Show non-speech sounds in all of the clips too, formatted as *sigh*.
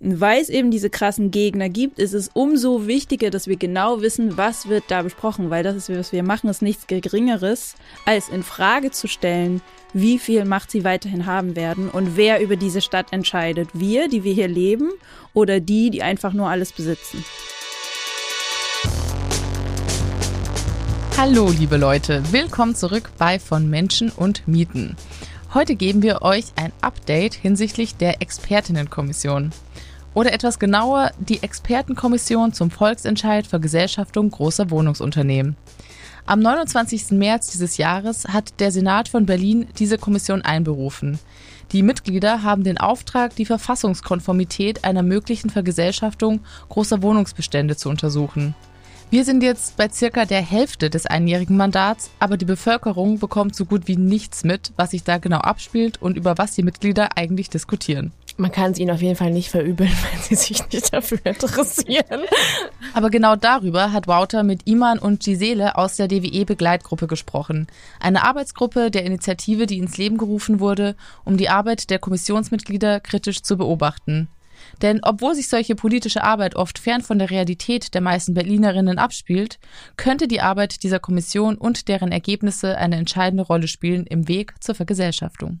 weil es eben diese krassen Gegner gibt, ist es umso wichtiger, dass wir genau wissen, was wird da besprochen, weil das ist, was wir machen, ist nichts Geringeres, als in Frage zu stellen, wie viel Macht sie weiterhin haben werden und wer über diese Stadt entscheidet. Wir, die wir hier leben, oder die, die einfach nur alles besitzen. Hallo, liebe Leute, willkommen zurück bei Von Menschen und Mieten. Heute geben wir euch ein Update hinsichtlich der Expertinnenkommission. Oder etwas genauer die Expertenkommission zum Volksentscheid Vergesellschaftung großer Wohnungsunternehmen. Am 29. März dieses Jahres hat der Senat von Berlin diese Kommission einberufen. Die Mitglieder haben den Auftrag, die Verfassungskonformität einer möglichen Vergesellschaftung großer Wohnungsbestände zu untersuchen. Wir sind jetzt bei circa der Hälfte des einjährigen Mandats, aber die Bevölkerung bekommt so gut wie nichts mit, was sich da genau abspielt und über was die Mitglieder eigentlich diskutieren. Man kann es ihnen auf jeden Fall nicht verübeln, *laughs* wenn sie sich nicht dafür interessieren. Aber genau darüber hat Wouter mit Iman und Gisele aus der DWE-Begleitgruppe gesprochen. Eine Arbeitsgruppe der Initiative, die ins Leben gerufen wurde, um die Arbeit der Kommissionsmitglieder kritisch zu beobachten. Denn obwohl sich solche politische Arbeit oft fern von der Realität der meisten Berlinerinnen abspielt, könnte die Arbeit dieser Kommission und deren Ergebnisse eine entscheidende Rolle spielen im Weg zur Vergesellschaftung.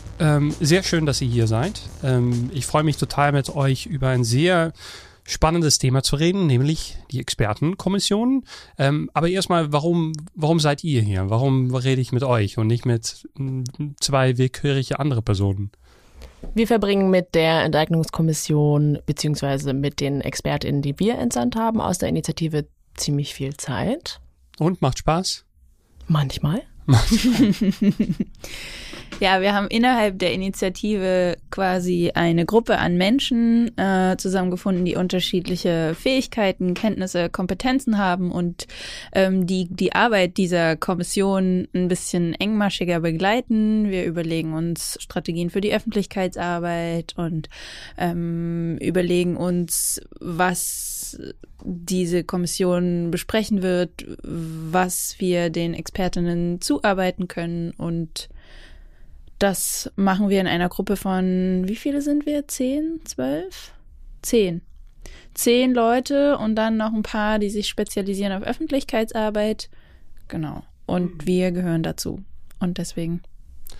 ähm, sehr schön, dass ihr hier seid. Ähm, ich freue mich total mit euch über ein sehr spannendes Thema zu reden, nämlich die Expertenkommission. Ähm, aber erstmal, warum, warum seid ihr hier? Warum rede ich mit euch und nicht mit mm, zwei willkürliche andere Personen? Wir verbringen mit der Enteignungskommission beziehungsweise mit den ExpertInnen, die wir entsandt haben, aus der Initiative ziemlich viel Zeit. Und macht Spaß? Manchmal. *laughs* Ja, wir haben innerhalb der Initiative quasi eine Gruppe an Menschen äh, zusammengefunden, die unterschiedliche Fähigkeiten, Kenntnisse, Kompetenzen haben und ähm, die die Arbeit dieser Kommission ein bisschen engmaschiger begleiten. Wir überlegen uns Strategien für die Öffentlichkeitsarbeit und ähm, überlegen uns, was diese Kommission besprechen wird, was wir den Expertinnen zuarbeiten können und das machen wir in einer Gruppe von, wie viele sind wir? Zehn? Zwölf? Zehn. Zehn Leute und dann noch ein paar, die sich spezialisieren auf Öffentlichkeitsarbeit. Genau. Und wir gehören dazu. Und deswegen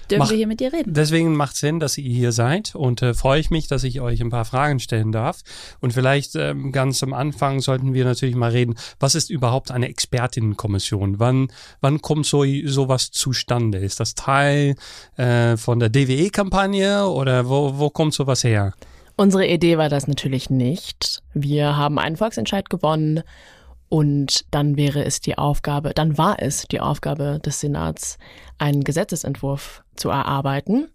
dürfen Mach, wir hier mit dir reden. Deswegen macht Sinn, dass ihr hier seid und äh, freue ich mich, dass ich euch ein paar Fragen stellen darf. Und vielleicht ähm, ganz am Anfang sollten wir natürlich mal reden, was ist überhaupt eine Expertinnenkommission? Wann, wann kommt so sowas zustande? Ist das Teil äh, von der DWE-Kampagne oder wo, wo kommt sowas her? Unsere Idee war das natürlich nicht. Wir haben einen Volksentscheid gewonnen und dann wäre es die Aufgabe, dann war es die Aufgabe des Senats, einen Gesetzesentwurf zu erarbeiten.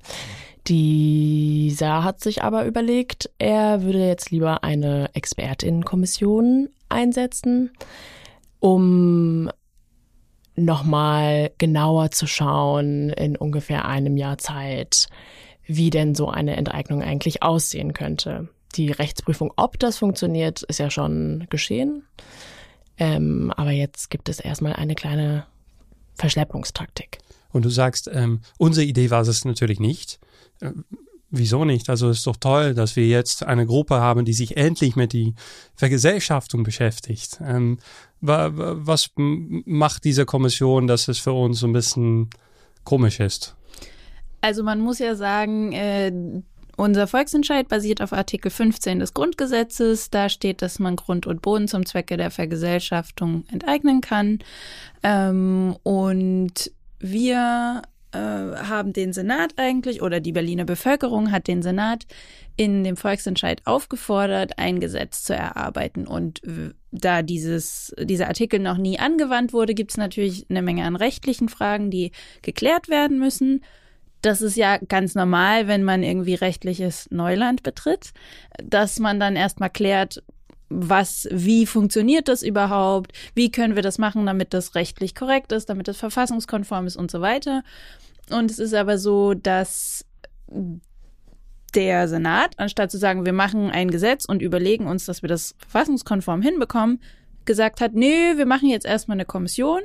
Dieser hat sich aber überlegt, er würde jetzt lieber eine Expertinnenkommission einsetzen, um nochmal genauer zu schauen in ungefähr einem Jahr Zeit, wie denn so eine Enteignung eigentlich aussehen könnte. Die Rechtsprüfung, ob das funktioniert, ist ja schon geschehen. Ähm, aber jetzt gibt es erstmal eine kleine Verschleppungstaktik. Und du sagst, ähm, unsere Idee war es natürlich nicht. Äh, wieso nicht? Also es ist doch toll, dass wir jetzt eine Gruppe haben, die sich endlich mit die Vergesellschaftung beschäftigt. Ähm, was macht diese Kommission, dass es für uns so ein bisschen komisch ist? Also man muss ja sagen, äh, unser Volksentscheid basiert auf Artikel 15 des Grundgesetzes. Da steht, dass man Grund und Boden zum Zwecke der Vergesellschaftung enteignen kann. Ähm, und wir äh, haben den Senat eigentlich oder die Berliner Bevölkerung hat den Senat in dem Volksentscheid aufgefordert, ein Gesetz zu erarbeiten. Und da dieses, dieser Artikel noch nie angewandt wurde, gibt es natürlich eine Menge an rechtlichen Fragen, die geklärt werden müssen das ist ja ganz normal, wenn man irgendwie rechtliches Neuland betritt, dass man dann erstmal klärt, was, wie funktioniert das überhaupt? Wie können wir das machen, damit das rechtlich korrekt ist, damit das verfassungskonform ist und so weiter. Und es ist aber so, dass der Senat, anstatt zu sagen, wir machen ein Gesetz und überlegen uns, dass wir das verfassungskonform hinbekommen, gesagt hat, nö, wir machen jetzt erstmal eine Kommission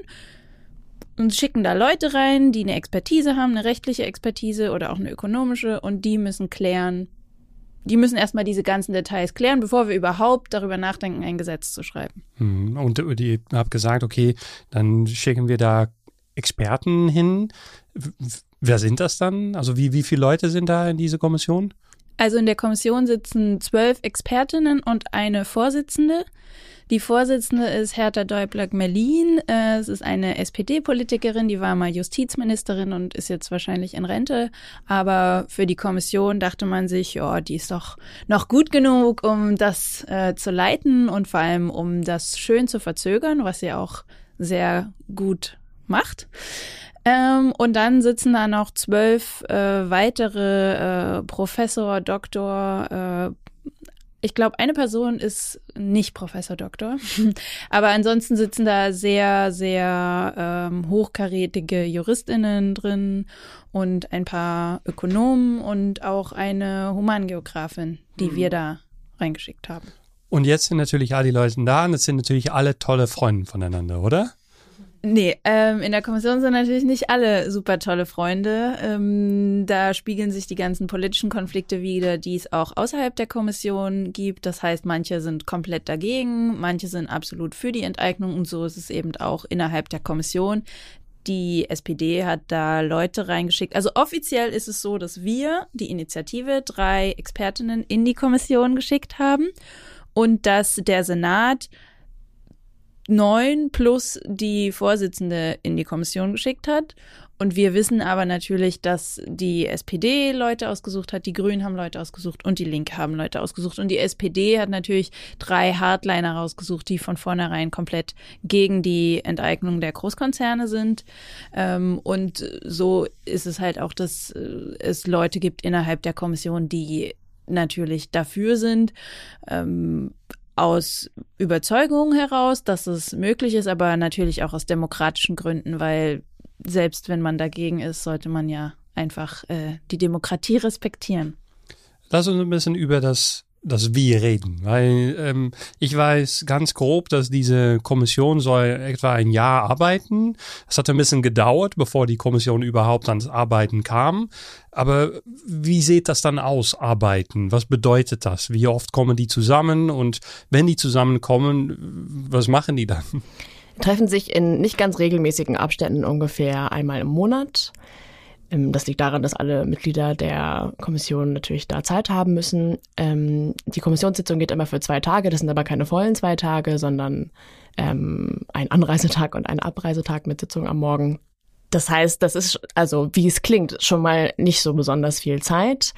und schicken da Leute rein, die eine Expertise haben, eine rechtliche Expertise oder auch eine ökonomische und die müssen klären, die müssen erstmal diese ganzen Details klären, bevor wir überhaupt darüber nachdenken, ein Gesetz zu schreiben. Mhm. Und die haben gesagt, okay, dann schicken wir da Experten hin. Wer sind das dann? Also wie, wie viele Leute sind da in dieser Kommission? Also in der Kommission sitzen zwölf Expertinnen und eine Vorsitzende. Die Vorsitzende ist Hertha Däubler-Gmelin. Äh, es ist eine SPD-Politikerin, die war mal Justizministerin und ist jetzt wahrscheinlich in Rente. Aber für die Kommission dachte man sich, ja, die ist doch noch gut genug, um das äh, zu leiten und vor allem um das schön zu verzögern, was sie auch sehr gut macht. Ähm, und dann sitzen da noch zwölf äh, weitere äh, Professor, Doktor, äh, ich glaube, eine Person ist nicht Professor Doktor, *laughs* aber ansonsten sitzen da sehr, sehr ähm, hochkarätige Juristinnen drin und ein paar Ökonomen und auch eine Humangeografin, die mhm. wir da reingeschickt haben. Und jetzt sind natürlich all die Leute da und es sind natürlich alle tolle Freunde voneinander, oder? Nee, ähm, in der Kommission sind natürlich nicht alle super tolle Freunde. Ähm, da spiegeln sich die ganzen politischen Konflikte wieder, die es auch außerhalb der Kommission gibt. Das heißt, manche sind komplett dagegen, manche sind absolut für die Enteignung und so ist es eben auch innerhalb der Kommission. Die SPD hat da Leute reingeschickt. Also offiziell ist es so, dass wir, die Initiative, drei Expertinnen in die Kommission geschickt haben und dass der Senat neun plus die Vorsitzende in die Kommission geschickt hat. Und wir wissen aber natürlich, dass die SPD Leute ausgesucht hat, die Grünen haben Leute ausgesucht und die Linke haben Leute ausgesucht. Und die SPD hat natürlich drei Hardliner rausgesucht, die von vornherein komplett gegen die Enteignung der Großkonzerne sind. Ähm, und so ist es halt auch, dass äh, es Leute gibt innerhalb der Kommission, die natürlich dafür sind. Ähm, aus Überzeugung heraus, dass es möglich ist, aber natürlich auch aus demokratischen Gründen, weil selbst wenn man dagegen ist, sollte man ja einfach äh, die Demokratie respektieren. Lass uns ein bisschen über das das wir reden, weil ähm, ich weiß ganz grob, dass diese Kommission soll etwa ein Jahr arbeiten. Es hat ein bisschen gedauert, bevor die Kommission überhaupt ans Arbeiten kam. Aber wie sieht das dann aus, Arbeiten? Was bedeutet das? Wie oft kommen die zusammen? Und wenn die zusammenkommen, was machen die dann? Treffen sich in nicht ganz regelmäßigen Abständen ungefähr einmal im Monat. Ähm, das liegt daran, dass alle Mitglieder der Kommission natürlich da Zeit haben müssen. Ähm, die Kommissionssitzung geht immer für zwei Tage. Das sind aber keine vollen zwei Tage, sondern ähm, ein Anreisetag und ein Abreisetag mit Sitzung am Morgen. Das heißt, das ist also, wie es klingt, schon mal nicht so besonders viel Zeit.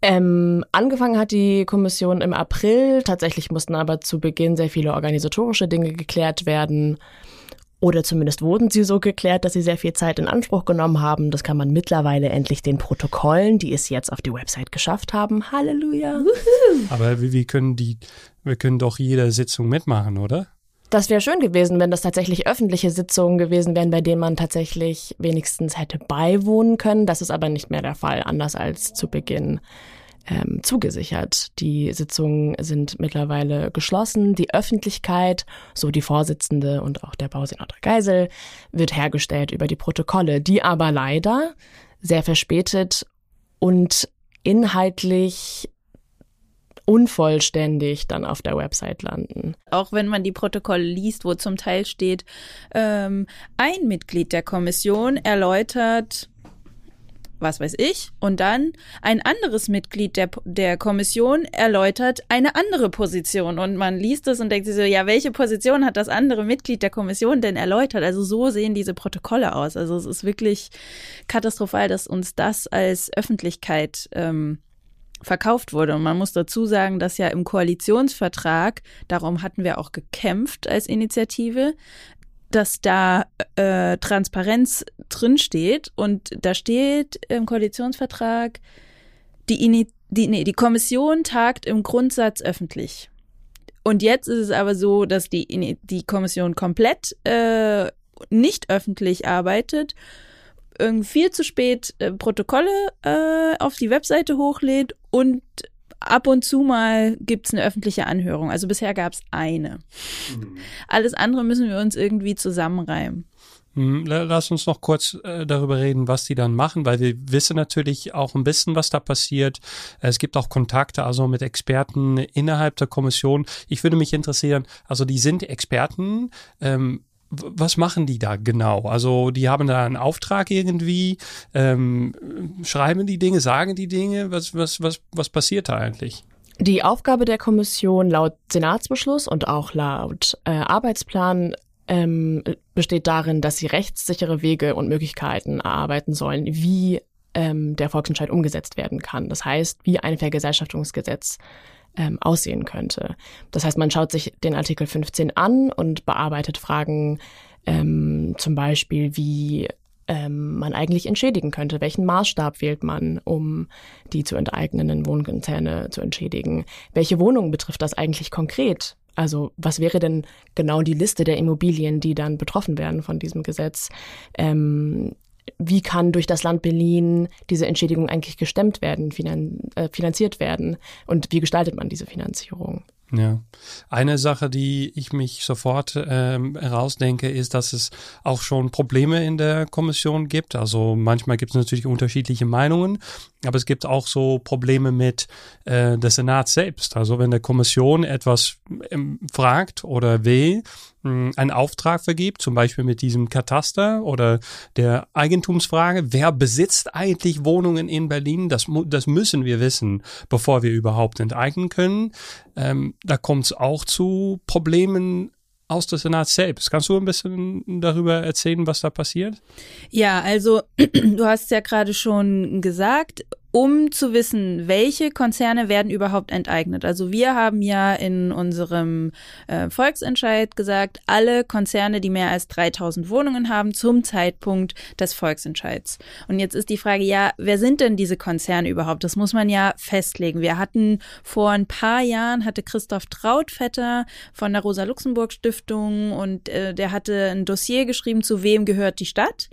Ähm, angefangen hat die Kommission im April. Tatsächlich mussten aber zu Beginn sehr viele organisatorische Dinge geklärt werden. Oder zumindest wurden sie so geklärt, dass sie sehr viel Zeit in Anspruch genommen haben. Das kann man mittlerweile endlich den Protokollen, die es jetzt auf die Website geschafft haben. Halleluja. Aber wir können die, wir können doch jede Sitzung mitmachen, oder? Das wäre schön gewesen, wenn das tatsächlich öffentliche Sitzungen gewesen wären, bei denen man tatsächlich wenigstens hätte beiwohnen können. Das ist aber nicht mehr der Fall, anders als zu Beginn ähm, zugesichert. Die Sitzungen sind mittlerweile geschlossen. Die Öffentlichkeit, so die Vorsitzende und auch der Bausenator Geisel, wird hergestellt über die Protokolle, die aber leider sehr verspätet und inhaltlich unvollständig dann auf der Website landen. Auch wenn man die Protokolle liest, wo zum Teil steht, ähm, ein Mitglied der Kommission erläutert was weiß ich, und dann ein anderes Mitglied der, der Kommission erläutert eine andere Position und man liest es und denkt sich so, ja, welche Position hat das andere Mitglied der Kommission denn erläutert? Also so sehen diese Protokolle aus. Also es ist wirklich katastrophal, dass uns das als Öffentlichkeit ähm, verkauft wurde. Und man muss dazu sagen, dass ja im Koalitionsvertrag, darum hatten wir auch gekämpft als Initiative, dass da äh, Transparenz drinsteht und da steht im Koalitionsvertrag, die, Ini die, nee, die Kommission tagt im Grundsatz öffentlich. und jetzt ist es aber so, dass die, die Kommission komplett äh, nicht öffentlich arbeitet, viel zu spät äh, Protokolle äh, auf die Webseite hochlädt und ab und zu mal gibt's eine öffentliche Anhörung. Also bisher gab's eine. Mhm. Alles andere müssen wir uns irgendwie zusammenreimen. Hm, lass uns noch kurz äh, darüber reden, was die dann machen, weil wir wissen natürlich auch ein bisschen, was da passiert. Es gibt auch Kontakte also mit Experten innerhalb der Kommission. Ich würde mich interessieren, also die sind Experten. Ähm, was machen die da genau? Also die haben da einen Auftrag irgendwie, ähm, schreiben die Dinge, sagen die Dinge, was, was, was, was passiert da eigentlich? Die Aufgabe der Kommission laut Senatsbeschluss und auch laut äh, Arbeitsplan ähm, besteht darin, dass sie rechtssichere Wege und Möglichkeiten erarbeiten sollen, wie ähm, der Volksentscheid umgesetzt werden kann. Das heißt, wie ein Vergesellschaftungsgesetz ähm, aussehen könnte. Das heißt, man schaut sich den Artikel 15 an und bearbeitet Fragen ähm, zum Beispiel, wie ähm, man eigentlich entschädigen könnte. Welchen Maßstab wählt man, um die zu enteignenden Wohnkonzerne zu entschädigen? Welche Wohnungen betrifft das eigentlich konkret? Also was wäre denn genau die Liste der Immobilien, die dann betroffen werden von diesem Gesetz? Ähm, wie kann durch das Land Berlin diese Entschädigung eigentlich gestemmt werden, äh, finanziert werden? Und wie gestaltet man diese Finanzierung? Ja, eine Sache, die ich mich sofort ähm, herausdenke, ist, dass es auch schon Probleme in der Kommission gibt. Also manchmal gibt es natürlich unterschiedliche Meinungen, aber es gibt auch so Probleme mit äh, der Senat selbst. Also wenn der Kommission etwas ähm, fragt oder will, einen Auftrag vergibt, zum Beispiel mit diesem Kataster oder der Eigentumsfrage, wer besitzt eigentlich Wohnungen in Berlin? Das, das müssen wir wissen, bevor wir überhaupt enteignen können. Ähm, da kommt es auch zu Problemen aus der Senat selbst. Kannst du ein bisschen darüber erzählen, was da passiert? Ja, also *clears throat* du hast ja gerade schon gesagt, um zu wissen, welche Konzerne werden überhaupt enteignet. Also wir haben ja in unserem äh, Volksentscheid gesagt, alle Konzerne, die mehr als 3000 Wohnungen haben, zum Zeitpunkt des Volksentscheids. Und jetzt ist die Frage, ja, wer sind denn diese Konzerne überhaupt? Das muss man ja festlegen. Wir hatten vor ein paar Jahren, hatte Christoph Trautvetter von der Rosa-Luxemburg-Stiftung und äh, der hatte ein Dossier geschrieben, zu wem gehört die Stadt.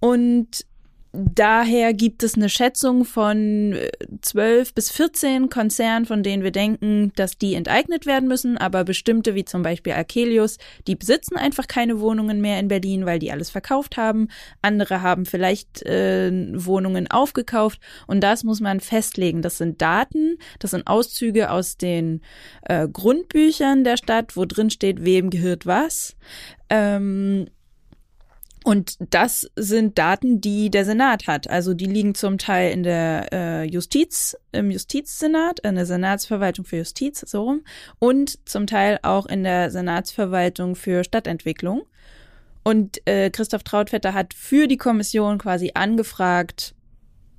Und Daher gibt es eine Schätzung von 12 äh, bis 14 Konzernen, von denen wir denken, dass die enteignet werden müssen, aber bestimmte, wie zum Beispiel Arkelius, die besitzen einfach keine Wohnungen mehr in Berlin, weil die alles verkauft haben. Andere haben vielleicht äh, Wohnungen aufgekauft und das muss man festlegen. Das sind Daten, das sind Auszüge aus den äh, Grundbüchern der Stadt, wo drin steht, wem gehört was. Ähm, und das sind Daten, die der Senat hat. Also die liegen zum Teil in der äh, Justiz, im Justizsenat, in der Senatsverwaltung für Justiz, so rum, und zum Teil auch in der Senatsverwaltung für Stadtentwicklung. Und äh, Christoph Trautvetter hat für die Kommission quasi angefragt,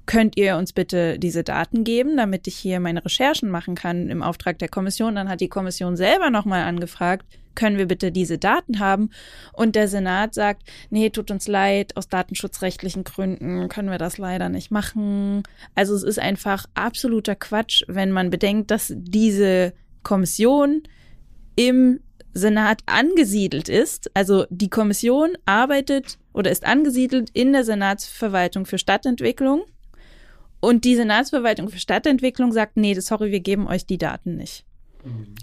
könnt ihr uns bitte diese Daten geben, damit ich hier meine Recherchen machen kann im Auftrag der Kommission. Dann hat die Kommission selber nochmal angefragt, können wir bitte diese Daten haben? Und der Senat sagt, nee, tut uns leid, aus datenschutzrechtlichen Gründen können wir das leider nicht machen. Also es ist einfach absoluter Quatsch, wenn man bedenkt, dass diese Kommission im Senat angesiedelt ist. Also die Kommission arbeitet oder ist angesiedelt in der Senatsverwaltung für Stadtentwicklung und die Senatsverwaltung für Stadtentwicklung sagt, nee, sorry, wir geben euch die Daten nicht.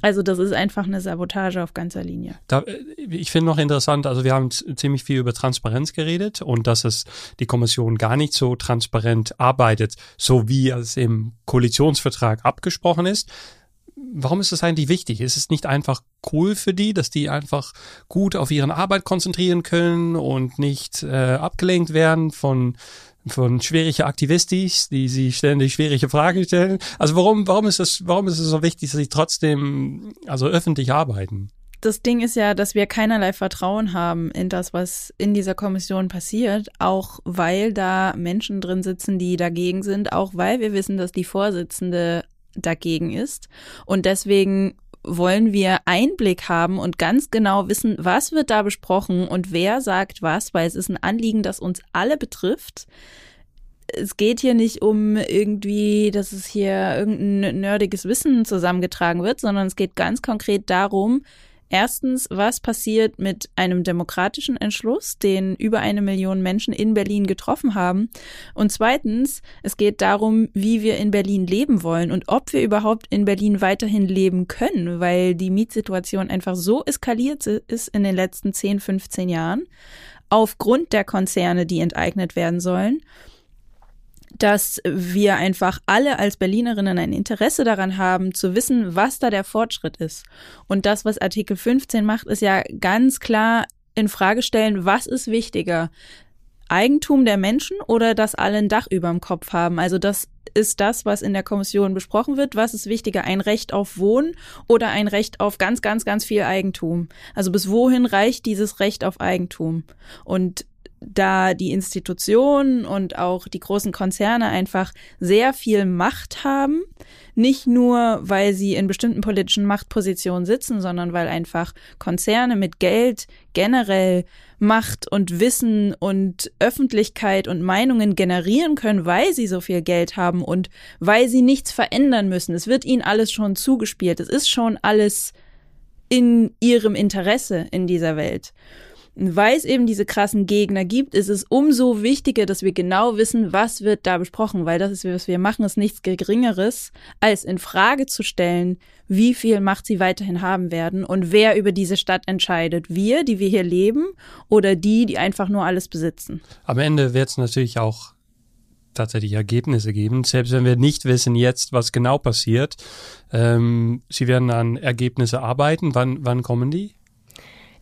Also das ist einfach eine Sabotage auf ganzer Linie. Da, äh, ich finde noch interessant, also wir haben ziemlich viel über Transparenz geredet und dass es die Kommission gar nicht so transparent arbeitet, so wie es im Koalitionsvertrag abgesprochen ist. Warum ist das eigentlich wichtig? Ist es nicht einfach cool für die, dass die einfach gut auf ihre Arbeit konzentrieren können und nicht äh, abgelenkt werden von von schwierige Aktivistis, die sie ständig schwierige Fragen stellen. Also warum, warum ist es, warum ist es so wichtig, dass sie trotzdem, also öffentlich arbeiten? Das Ding ist ja, dass wir keinerlei Vertrauen haben in das, was in dieser Kommission passiert, auch weil da Menschen drin sitzen, die dagegen sind, auch weil wir wissen, dass die Vorsitzende dagegen ist. Und deswegen wollen wir Einblick haben und ganz genau wissen, was wird da besprochen und wer sagt was, weil es ist ein Anliegen, das uns alle betrifft. es geht hier nicht um irgendwie, dass es hier irgendein nerdiges Wissen zusammengetragen wird, sondern es geht ganz konkret darum, Erstens, was passiert mit einem demokratischen Entschluss, den über eine Million Menschen in Berlin getroffen haben? Und zweitens, es geht darum, wie wir in Berlin leben wollen und ob wir überhaupt in Berlin weiterhin leben können, weil die Mietsituation einfach so eskaliert ist in den letzten 10, 15 Jahren aufgrund der Konzerne, die enteignet werden sollen dass wir einfach alle als Berlinerinnen ein Interesse daran haben, zu wissen, was da der Fortschritt ist. Und das, was Artikel 15 macht, ist ja ganz klar in Frage stellen, was ist wichtiger? Eigentum der Menschen oder dass alle ein Dach über dem Kopf haben? Also das ist das, was in der Kommission besprochen wird. Was ist wichtiger? Ein Recht auf Wohnen oder ein Recht auf ganz, ganz, ganz viel Eigentum? Also bis wohin reicht dieses Recht auf Eigentum? Und da die Institutionen und auch die großen Konzerne einfach sehr viel Macht haben, nicht nur, weil sie in bestimmten politischen Machtpositionen sitzen, sondern weil einfach Konzerne mit Geld generell Macht und Wissen und Öffentlichkeit und Meinungen generieren können, weil sie so viel Geld haben und weil sie nichts verändern müssen. Es wird ihnen alles schon zugespielt. Es ist schon alles in ihrem Interesse in dieser Welt weil es eben diese krassen Gegner gibt, ist es umso wichtiger, dass wir genau wissen, was wird da besprochen, weil das ist, was wir machen, ist nichts Geringeres, als in Frage zu stellen, wie viel Macht sie weiterhin haben werden und wer über diese Stadt entscheidet. Wir, die wir hier leben, oder die, die einfach nur alles besitzen. Am Ende wird es natürlich auch tatsächlich Ergebnisse geben, selbst wenn wir nicht wissen jetzt, was genau passiert. Ähm, sie werden an Ergebnisse arbeiten. Wann, wann kommen die?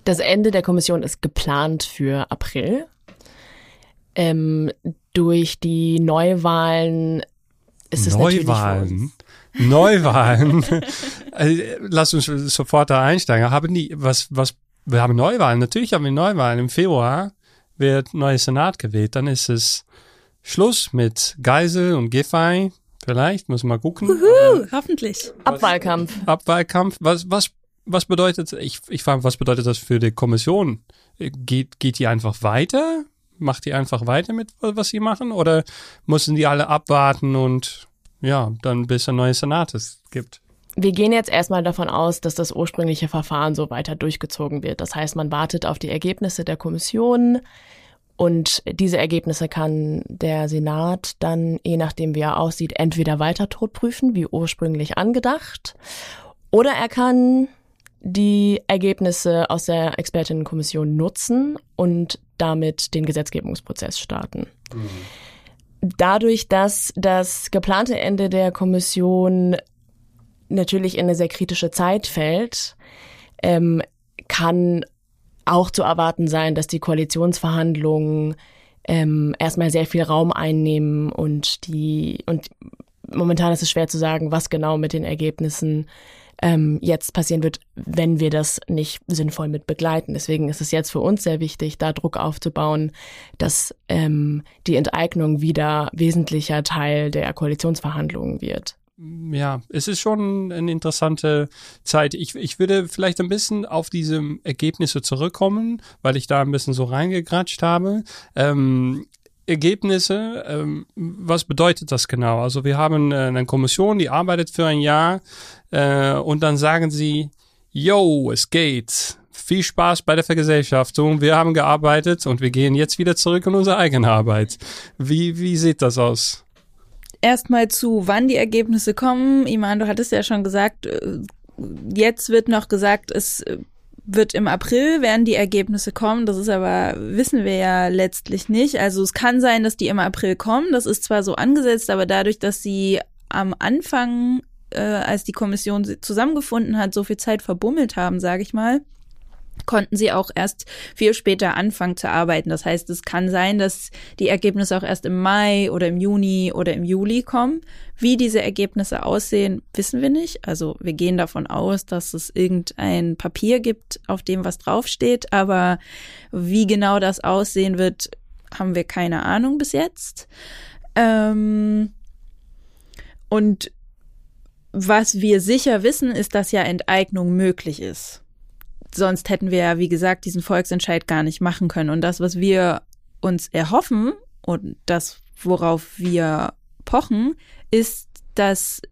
Das Ende der Kommission ist geplant für April. Ähm, durch die Neuwahlen ist es Neuwahlen. Neuwahlen. *laughs* also, lass uns sofort da einsteigen. Haben die, was, was, wir haben Neuwahlen. Natürlich haben wir Neuwahlen. Im Februar wird neues Senat gewählt. Dann ist es Schluss mit Geisel und Giffey. Vielleicht, muss mal gucken. Uhu, hoffentlich. Abwahlkampf. Abwahlkampf. Was, was was bedeutet, ich, ich frage, was bedeutet das für die Kommission? Geht, geht die einfach weiter? Macht die einfach weiter mit, was sie machen? Oder müssen die alle abwarten und ja, dann bis ein neues Senat es gibt? Wir gehen jetzt erstmal davon aus, dass das ursprüngliche Verfahren so weiter durchgezogen wird. Das heißt, man wartet auf die Ergebnisse der Kommission und diese Ergebnisse kann der Senat dann, je nachdem wie er aussieht, entweder weiter totprüfen, wie ursprünglich angedacht, oder er kann die Ergebnisse aus der Expertinnenkommission nutzen und damit den Gesetzgebungsprozess starten. Mhm. Dadurch, dass das geplante Ende der Kommission natürlich in eine sehr kritische Zeit fällt, ähm, kann auch zu erwarten sein, dass die Koalitionsverhandlungen ähm, erstmal sehr viel Raum einnehmen und die und momentan ist es schwer zu sagen, was genau mit den Ergebnissen ähm, jetzt passieren wird, wenn wir das nicht sinnvoll mit begleiten. Deswegen ist es jetzt für uns sehr wichtig, da Druck aufzubauen, dass ähm, die Enteignung wieder wesentlicher Teil der Koalitionsverhandlungen wird ja, es ist schon eine interessante Zeit. Ich, ich würde vielleicht ein bisschen auf diese Ergebnisse zurückkommen, weil ich da ein bisschen so reingegratscht habe. Ähm, Ergebnisse, ähm, was bedeutet das genau? Also wir haben äh, eine Kommission, die arbeitet für ein Jahr äh, und dann sagen sie, yo, es geht. Viel Spaß bei der Vergesellschaftung. Wir haben gearbeitet und wir gehen jetzt wieder zurück in unsere eigene Arbeit. Wie, wie sieht das aus? Erstmal zu, wann die Ergebnisse kommen. Iman, du hattest ja schon gesagt, äh, jetzt wird noch gesagt, es äh, wird im April werden die Ergebnisse kommen. Das ist aber, wissen wir ja letztlich nicht. Also es kann sein, dass die im April kommen. Das ist zwar so angesetzt, aber dadurch, dass sie am Anfang, äh, als die Kommission zusammengefunden hat, so viel Zeit verbummelt haben, sage ich mal, konnten sie auch erst viel später anfangen zu arbeiten. Das heißt, es kann sein, dass die Ergebnisse auch erst im Mai oder im Juni oder im Juli kommen. Wie diese Ergebnisse aussehen, wissen wir nicht. Also wir gehen davon aus, dass es irgendein Papier gibt, auf dem was draufsteht. Aber wie genau das aussehen wird, haben wir keine Ahnung bis jetzt. Ähm und was wir sicher wissen, ist, dass ja Enteignung möglich ist sonst hätten wir ja, wie gesagt, diesen Volksentscheid gar nicht machen können. Und das, was wir uns erhoffen und das, worauf wir pochen, ist, dass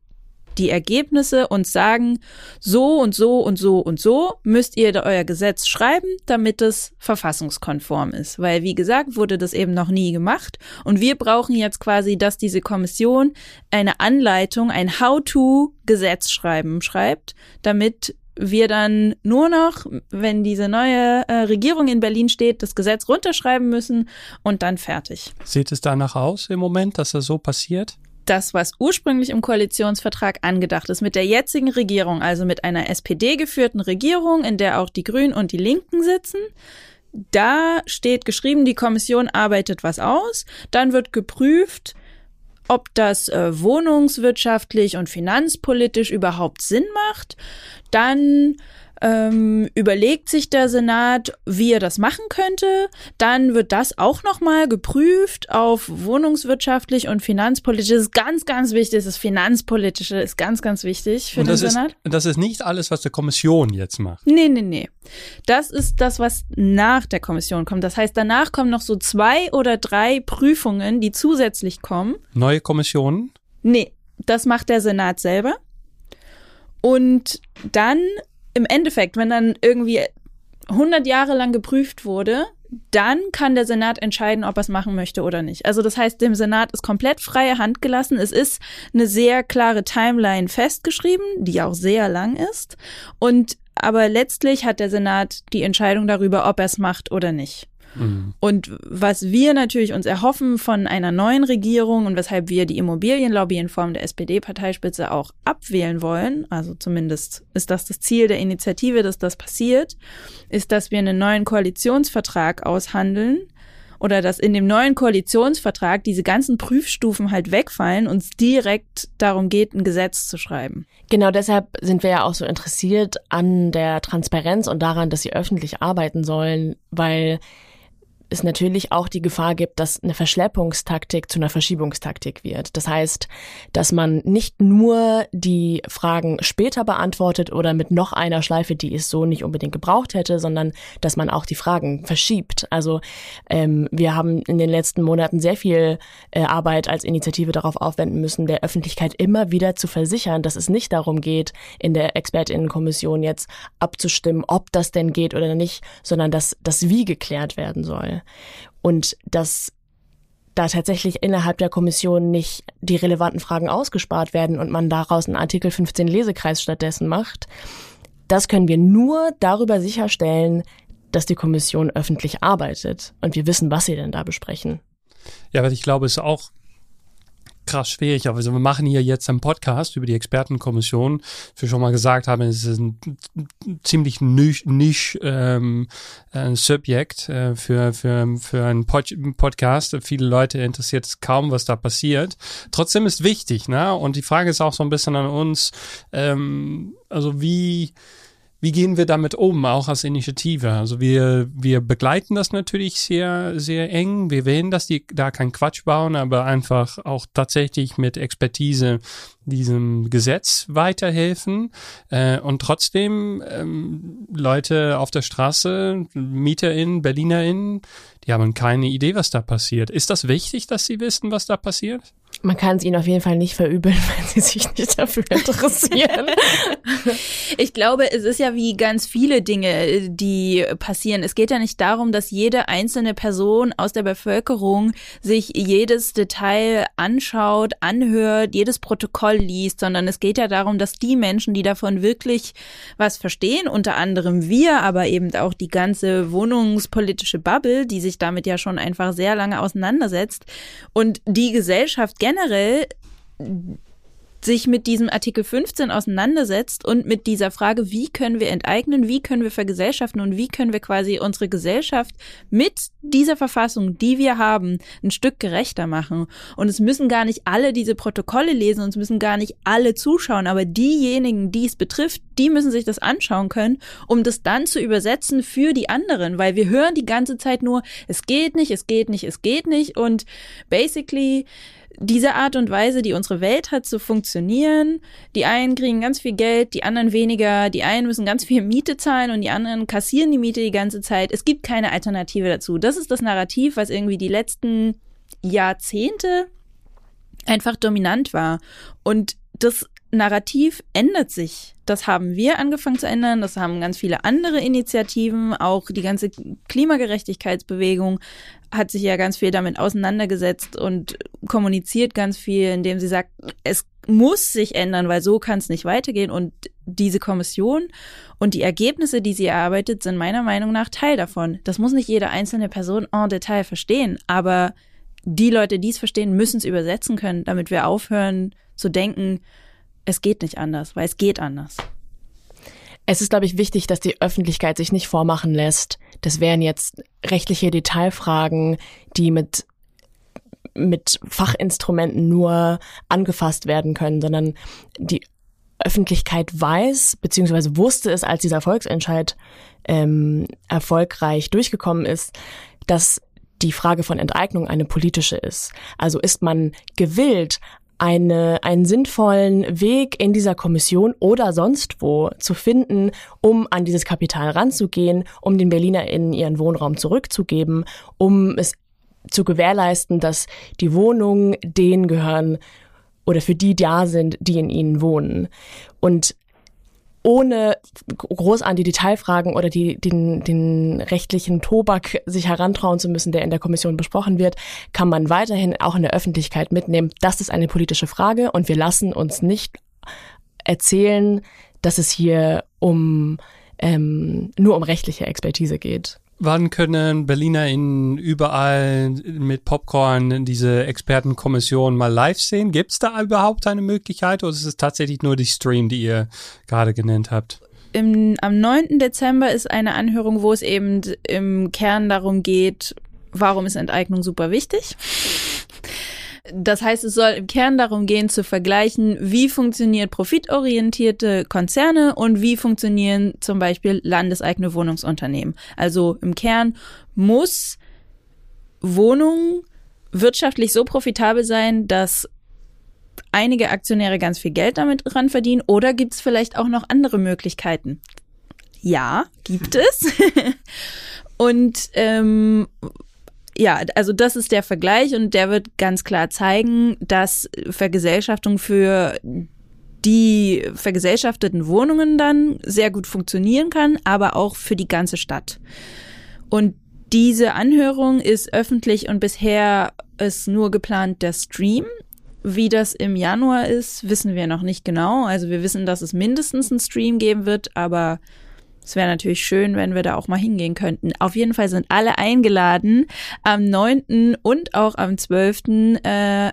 die Ergebnisse uns sagen, so und so und so und so müsst ihr euer Gesetz schreiben, damit es verfassungskonform ist. Weil, wie gesagt, wurde das eben noch nie gemacht. Und wir brauchen jetzt quasi, dass diese Kommission eine Anleitung, ein How-to-Gesetz schreiben schreibt, damit wir dann nur noch, wenn diese neue äh, Regierung in Berlin steht, das Gesetz runterschreiben müssen und dann fertig. Sieht es danach aus im Moment, dass das so passiert? das, was ursprünglich im Koalitionsvertrag angedacht ist, mit der jetzigen Regierung, also mit einer SPD geführten Regierung, in der auch die Grünen und die Linken sitzen, da steht geschrieben, die Kommission arbeitet was aus, dann wird geprüft, ob das äh, wohnungswirtschaftlich und finanzpolitisch überhaupt Sinn macht. Dann ähm, überlegt sich der Senat, wie er das machen könnte. Dann wird das auch nochmal geprüft auf wohnungswirtschaftlich und finanzpolitisch. Das ist ganz, ganz wichtig. Das Finanzpolitische ist ganz, ganz wichtig für Und den das Senat. ist, das ist nicht alles, was die Kommission jetzt macht. Nee, nee, nee. Das ist das, was nach der Kommission kommt. Das heißt, danach kommen noch so zwei oder drei Prüfungen, die zusätzlich kommen. Neue Kommissionen? Nee, das macht der Senat selber. Und dann im Endeffekt, wenn dann irgendwie 100 Jahre lang geprüft wurde, dann kann der Senat entscheiden, ob er es machen möchte oder nicht. Also das heißt, dem Senat ist komplett freie Hand gelassen. Es ist eine sehr klare Timeline festgeschrieben, die auch sehr lang ist. Und aber letztlich hat der Senat die Entscheidung darüber, ob er es macht oder nicht. Mhm. Und was wir natürlich uns erhoffen von einer neuen Regierung und weshalb wir die Immobilienlobby in Form der SPD-Parteispitze auch abwählen wollen, also zumindest ist das das Ziel der Initiative, dass das passiert, ist, dass wir einen neuen Koalitionsvertrag aushandeln oder dass in dem neuen Koalitionsvertrag diese ganzen Prüfstufen halt wegfallen und es direkt darum geht, ein Gesetz zu schreiben. Genau deshalb sind wir ja auch so interessiert an der Transparenz und daran, dass sie öffentlich arbeiten sollen, weil es natürlich auch die Gefahr gibt, dass eine Verschleppungstaktik zu einer Verschiebungstaktik wird. Das heißt, dass man nicht nur die Fragen später beantwortet oder mit noch einer Schleife, die es so nicht unbedingt gebraucht hätte, sondern dass man auch die Fragen verschiebt. Also ähm, wir haben in den letzten Monaten sehr viel äh, Arbeit als Initiative darauf aufwenden müssen, der Öffentlichkeit immer wieder zu versichern, dass es nicht darum geht, in der Expertinnenkommission jetzt abzustimmen, ob das denn geht oder nicht, sondern dass das Wie geklärt werden soll. Und dass da tatsächlich innerhalb der Kommission nicht die relevanten Fragen ausgespart werden und man daraus einen Artikel 15 Lesekreis stattdessen macht, das können wir nur darüber sicherstellen, dass die Kommission öffentlich arbeitet und wir wissen, was sie denn da besprechen. Ja, aber ich glaube, es ist auch krass schwierig. Also wir machen hier jetzt einen Podcast über die Expertenkommission. Wie wir schon mal gesagt haben, es ist ein ziemlich nisch, nisch ähm, ein Subjekt äh, für, für, für einen Pod Podcast. Viele Leute interessiert es kaum, was da passiert. Trotzdem ist wichtig, ne? Und die Frage ist auch so ein bisschen an uns, ähm, also wie wie gehen wir damit um, auch als Initiative? Also wir, wir begleiten das natürlich sehr, sehr eng. Wir wählen, dass die da kein Quatsch bauen, aber einfach auch tatsächlich mit Expertise diesem Gesetz weiterhelfen äh, und trotzdem ähm, Leute auf der Straße, MieterInnen, BerlinerInnen, die haben keine Idee, was da passiert. Ist das wichtig, dass sie wissen, was da passiert? Man kann es ihnen auf jeden Fall nicht verübeln, *laughs* wenn sie sich nicht dafür interessieren. ich glaube, es ist ja wie ganz viele Dinge, die passieren. Es geht ja nicht darum, dass jede einzelne Person aus der Bevölkerung sich jedes Detail anschaut, anhört, jedes Protokoll liest, sondern es geht ja darum, dass die Menschen, die davon wirklich was verstehen, unter anderem wir, aber eben auch die ganze wohnungspolitische Bubble, die sich damit ja schon einfach sehr lange auseinandersetzt und die Gesellschaft generell sich mit diesem Artikel 15 auseinandersetzt und mit dieser Frage, wie können wir enteignen, wie können wir vergesellschaften und wie können wir quasi unsere Gesellschaft mit dieser Verfassung, die wir haben, ein Stück gerechter machen. Und es müssen gar nicht alle diese Protokolle lesen und es müssen gar nicht alle zuschauen, aber diejenigen, die es betrifft, die müssen sich das anschauen können, um das dann zu übersetzen für die anderen, weil wir hören die ganze Zeit nur, es geht nicht, es geht nicht, es geht nicht und basically diese Art und Weise, die unsere Welt hat, zu funktionieren. Die einen kriegen ganz viel Geld, die anderen weniger. Die einen müssen ganz viel Miete zahlen und die anderen kassieren die Miete die ganze Zeit. Es gibt keine Alternative dazu. Das ist das Narrativ, was irgendwie die letzten Jahrzehnte einfach dominant war. Und das Narrativ ändert sich. Das haben wir angefangen zu ändern. Das haben ganz viele andere Initiativen. Auch die ganze Klimagerechtigkeitsbewegung hat sich ja ganz viel damit auseinandergesetzt und kommuniziert ganz viel, indem sie sagt, es muss sich ändern, weil so kann es nicht weitergehen. Und diese Kommission und die Ergebnisse, die sie erarbeitet, sind meiner Meinung nach Teil davon. Das muss nicht jede einzelne Person en Detail verstehen, aber die Leute, die es verstehen, müssen es übersetzen können, damit wir aufhören zu denken, es geht nicht anders, weil es geht anders. Es ist, glaube ich, wichtig, dass die Öffentlichkeit sich nicht vormachen lässt. Das wären jetzt rechtliche Detailfragen, die mit mit Fachinstrumenten nur angefasst werden können, sondern die Öffentlichkeit weiß, beziehungsweise wusste es, als dieser Volksentscheid ähm, erfolgreich durchgekommen ist, dass die Frage von Enteignung eine politische ist. Also ist man gewillt, eine, einen sinnvollen Weg in dieser Kommission oder sonst wo zu finden, um an dieses Kapital ranzugehen, um den BerlinerInnen ihren Wohnraum zurückzugeben, um es zu gewährleisten, dass die Wohnungen denen gehören oder für die da sind, die in ihnen wohnen. Und ohne groß an die Detailfragen oder die, den, den rechtlichen Tobak sich herantrauen zu müssen, der in der Kommission besprochen wird, kann man weiterhin auch in der Öffentlichkeit mitnehmen. Das ist eine politische Frage und wir lassen uns nicht erzählen, dass es hier um ähm, nur um rechtliche Expertise geht. Wann können BerlinerInnen überall mit Popcorn diese Expertenkommission mal live sehen? Gibt es da überhaupt eine Möglichkeit oder ist es tatsächlich nur die Stream, die ihr gerade genannt habt? Im, am 9. Dezember ist eine Anhörung, wo es eben im Kern darum geht, warum ist Enteignung super wichtig? Das heißt, es soll im Kern darum gehen, zu vergleichen, wie funktioniert profitorientierte Konzerne und wie funktionieren zum Beispiel landeseigene Wohnungsunternehmen. Also im Kern muss Wohnungen wirtschaftlich so profitabel sein, dass einige Aktionäre ganz viel Geld damit dran verdienen oder gibt es vielleicht auch noch andere Möglichkeiten? Ja, gibt *laughs* es. *laughs* und ähm, ja, also das ist der Vergleich und der wird ganz klar zeigen, dass Vergesellschaftung für die vergesellschafteten Wohnungen dann sehr gut funktionieren kann, aber auch für die ganze Stadt. Und diese Anhörung ist öffentlich und bisher ist nur geplant der Stream. Wie das im Januar ist, wissen wir noch nicht genau. Also wir wissen, dass es mindestens einen Stream geben wird, aber es wäre natürlich schön, wenn wir da auch mal hingehen könnten. Auf jeden Fall sind alle eingeladen, am 9. und auch am 12. Äh,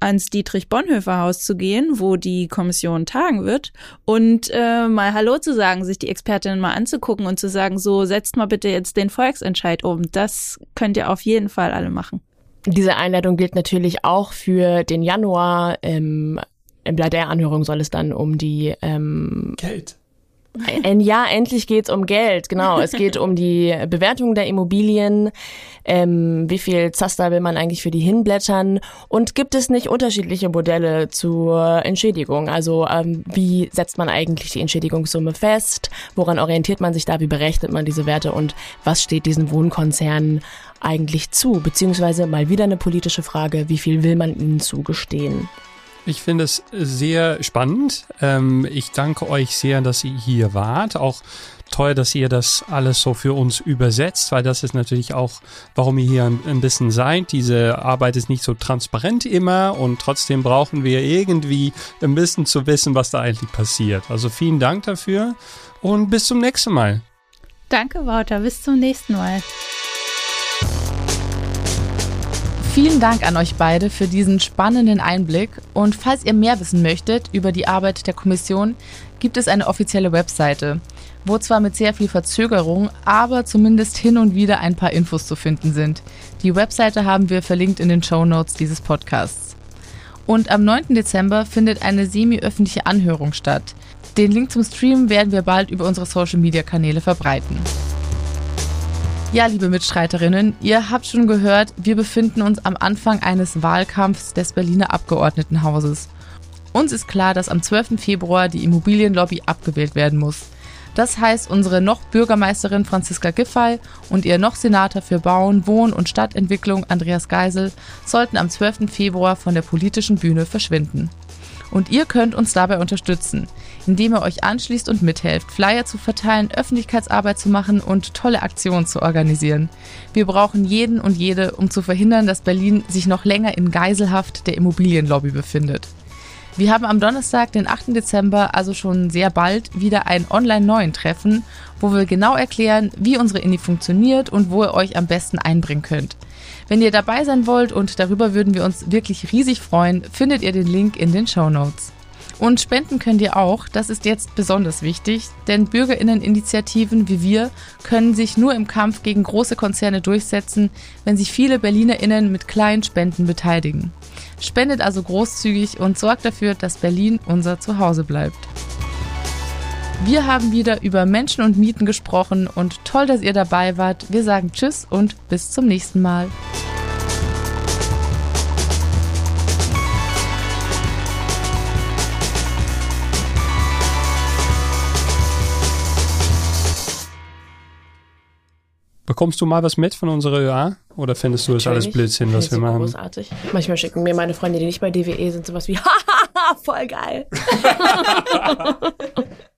ans Dietrich Bonhoeffer Haus zu gehen, wo die Kommission tagen wird und äh, mal Hallo zu sagen, sich die Expertinnen mal anzugucken und zu sagen, so setzt mal bitte jetzt den Volksentscheid um. Das könnt ihr auf jeden Fall alle machen. Diese Einladung gilt natürlich auch für den Januar. Ähm, bei der Anhörung soll es dann um die ähm, Geld. Ein Ja, endlich geht's um Geld, genau. Es geht um die Bewertung der Immobilien, ähm, wie viel Zaster will man eigentlich für die hinblättern und gibt es nicht unterschiedliche Modelle zur Entschädigung? Also ähm, wie setzt man eigentlich die Entschädigungssumme fest? Woran orientiert man sich da? Wie berechnet man diese Werte und was steht diesen Wohnkonzernen eigentlich zu? Beziehungsweise mal wieder eine politische Frage, wie viel will man ihnen zugestehen? Ich finde es sehr spannend. Ähm, ich danke euch sehr, dass ihr hier wart. Auch toll, dass ihr das alles so für uns übersetzt, weil das ist natürlich auch, warum ihr hier ein, bisschen seid. Diese Arbeit ist nicht so transparent immer und trotzdem brauchen wir irgendwie ein bisschen zu wissen, was da eigentlich passiert. Also vielen Dank dafür und bis zum nächsten Mal. Danke, Wouter. Bis zum nächsten Mal. Vielen Dank an euch beide für diesen spannenden Einblick. Und falls ihr mehr wissen möchtet über die Arbeit der Kommission, gibt es eine offizielle Webseite, wo zwar mit sehr viel Verzögerung, aber zumindest hin und wieder ein paar Infos zu finden sind. Die Webseite haben wir verlinkt in den Show Notes dieses Podcasts. Und am 9. Dezember findet eine semi-öffentliche Anhörung statt. Den Link zum Stream werden wir bald über unsere Social-Media-Kanäle verbreiten. Ja, liebe Mitstreiterinnen, ihr habt schon gehört, wir befinden uns am Anfang eines Wahlkampfs des Berliner Abgeordnetenhauses. Uns ist klar, dass am 12. Februar die Immobilienlobby abgewählt werden muss. Das heißt, unsere noch Bürgermeisterin Franziska Giffey und ihr noch Senator für Bauen, Wohn- und Stadtentwicklung Andreas Geisel sollten am 12. Februar von der politischen Bühne verschwinden. Und ihr könnt uns dabei unterstützen, indem ihr euch anschließt und mithelft, Flyer zu verteilen, Öffentlichkeitsarbeit zu machen und tolle Aktionen zu organisieren. Wir brauchen jeden und jede, um zu verhindern, dass Berlin sich noch länger in Geiselhaft der Immobilienlobby befindet. Wir haben am Donnerstag, den 8. Dezember, also schon sehr bald, wieder ein online-neuen Treffen, wo wir genau erklären, wie unsere Indie funktioniert und wo ihr euch am besten einbringen könnt. Wenn ihr dabei sein wollt und darüber würden wir uns wirklich riesig freuen, findet ihr den Link in den Show Notes. Und spenden könnt ihr auch, das ist jetzt besonders wichtig, denn Bürgerinneninitiativen wie wir können sich nur im Kampf gegen große Konzerne durchsetzen, wenn sich viele Berlinerinnen mit kleinen Spenden beteiligen. Spendet also großzügig und sorgt dafür, dass Berlin unser Zuhause bleibt. Wir haben wieder über Menschen und Mieten gesprochen und toll, dass ihr dabei wart. Wir sagen Tschüss und bis zum nächsten Mal. Bekommst du mal was mit von unserer ÖA? Oder findest du das alles Blödsinn, was wir machen? Großartig. Manchmal schicken mir meine Freunde, die nicht bei DWE sind, sowas wie, *laughs* hahaha, voll geil. *laughs* *laughs*